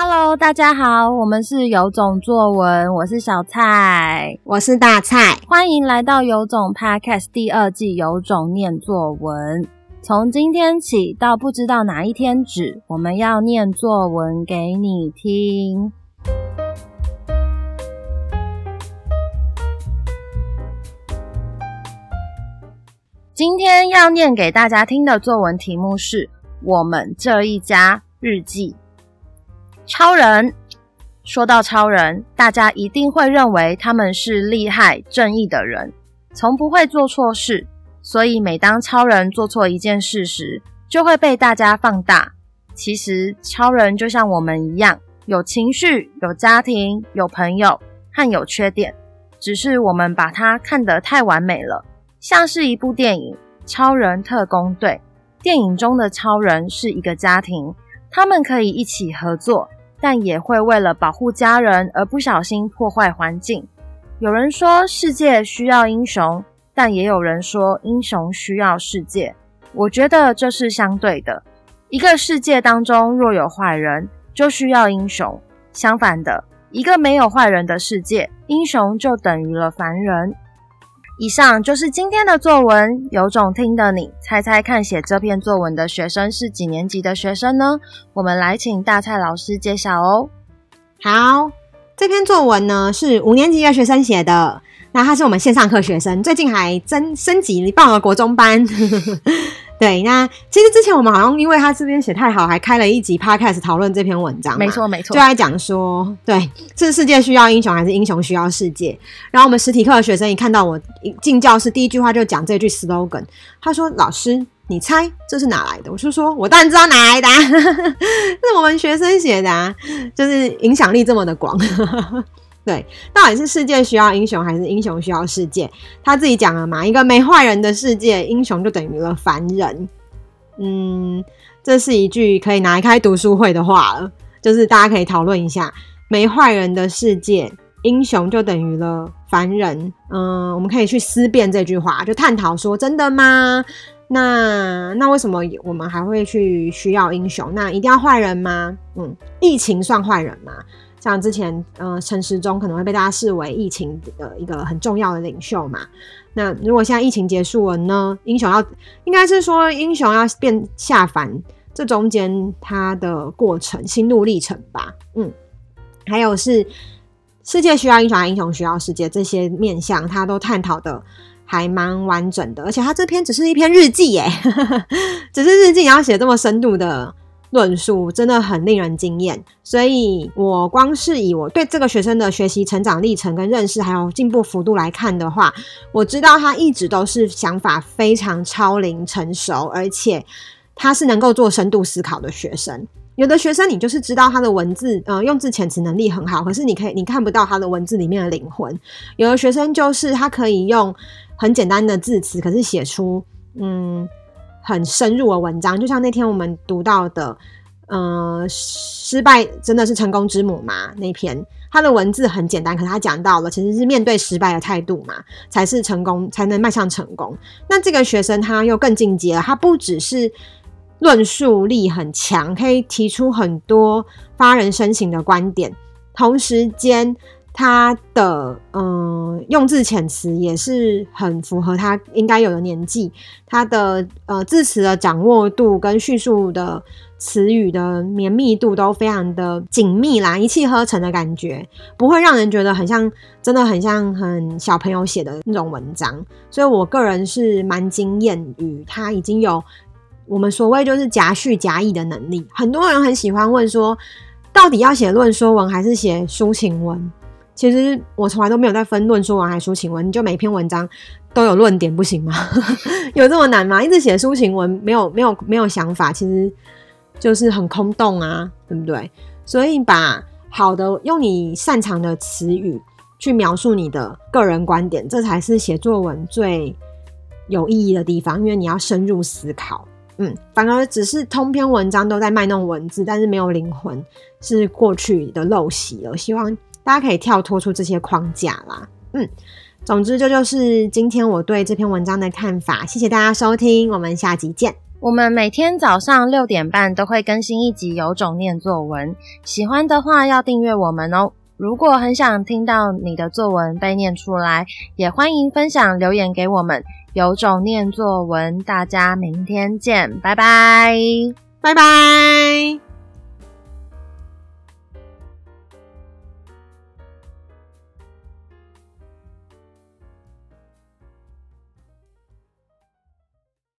Hello，大家好，我们是有种作文，我是小蔡，我是大蔡，欢迎来到有种 Podcast 第二季有种念作文。从今天起到不知道哪一天止，我们要念作文给你听。今天要念给大家听的作文题目是《我们这一家日记》。超人，说到超人，大家一定会认为他们是厉害、正义的人，从不会做错事。所以每当超人做错一件事时，就会被大家放大。其实超人就像我们一样，有情绪、有家庭、有朋友和有缺点，只是我们把他看得太完美了。像是一部电影《超人特工队》，电影中的超人是一个家庭，他们可以一起合作。但也会为了保护家人而不小心破坏环境。有人说世界需要英雄，但也有人说英雄需要世界。我觉得这是相对的。一个世界当中若有坏人，就需要英雄；相反的，一个没有坏人的世界，英雄就等于了凡人。以上就是今天的作文，有种听的你猜猜看，写这篇作文的学生是几年级的学生呢？我们来请大蔡老师揭晓哦。好，这篇作文呢是五年级的学生写的，那他是我们线上课学生，最近还增升级报了国中班。对，那其实之前我们好像因为他这边写太好，还开了一集 podcast 讨论这篇文章。没错，没错，就在讲说，对，是世界需要英雄还是英雄需要世界？然后我们实体课的学生一看到我一进教室，第一句话就讲这句 slogan，他说：“老师，你猜这是哪来的？”我就说：“我当然知道哪来的，是我们学生写的啊，就是影响力这么的广。”对，到底是世界需要英雄，还是英雄需要世界？他自己讲了嘛，一个没坏人的世界，英雄就等于了凡人。嗯，这是一句可以拿来开读书会的话了，就是大家可以讨论一下，没坏人的世界，英雄就等于了凡人。嗯，我们可以去思辨这句话，就探讨说，真的吗？那那为什么我们还会去需要英雄？那一定要坏人吗？嗯，疫情算坏人吗？像之前，呃，陈时中可能会被大家视为疫情的一个很重要的领袖嘛。那如果现在疫情结束了呢？英雄要应该是说英雄要变下凡，这中间他的过程、心路历程吧。嗯，还有是世界需要英雄，英雄需要世界，这些面向他都探讨的还蛮完整的。而且他这篇只是一篇日记耶，只是日记，你要写这么深度的。论述真的很令人惊艳，所以我光是以我对这个学生的学习成长历程跟认识，还有进步幅度来看的话，我知道他一直都是想法非常超龄成熟，而且他是能够做深度思考的学生。有的学生你就是知道他的文字，呃，用字遣词能力很好，可是你可以你看不到他的文字里面的灵魂。有的学生就是他可以用很简单的字词，可是写出嗯。很深入的文章，就像那天我们读到的，呃，失败真的是成功之母嘛？那篇他的文字很简单，可是他讲到了其实是面对失败的态度嘛，才是成功，才能迈向成功。那这个学生他又更进阶了，他不只是论述力很强，可以提出很多发人深省的观点，同时间。他的嗯用字遣词也是很符合他应该有的年纪，他的呃字词的掌握度跟叙述的词语的绵密度都非常的紧密啦，一气呵成的感觉，不会让人觉得很像，真的很像很小朋友写的那种文章。所以我个人是蛮惊艳于他已经有我们所谓就是夹叙夹议的能力。很多人很喜欢问说，到底要写论说文还是写抒情文？其实我从来都没有在分论说文还抒情文，你就每篇文章都有论点不行吗？有这么难吗？一直写抒情文没有没有没有想法，其实就是很空洞啊，对不对？所以把好的用你擅长的词语去描述你的个人观点，这才是写作文最有意义的地方，因为你要深入思考。嗯，反而只是通篇文章都在卖弄文字，但是没有灵魂，是过去的陋习了。希望。大家可以跳脱出这些框架啦，嗯，总之这就是今天我对这篇文章的看法。谢谢大家收听，我们下集见。我们每天早上六点半都会更新一集《有种念作文》，喜欢的话要订阅我们哦。如果很想听到你的作文被念出来，也欢迎分享留言给我们。有种念作文，大家明天见，拜拜，拜拜。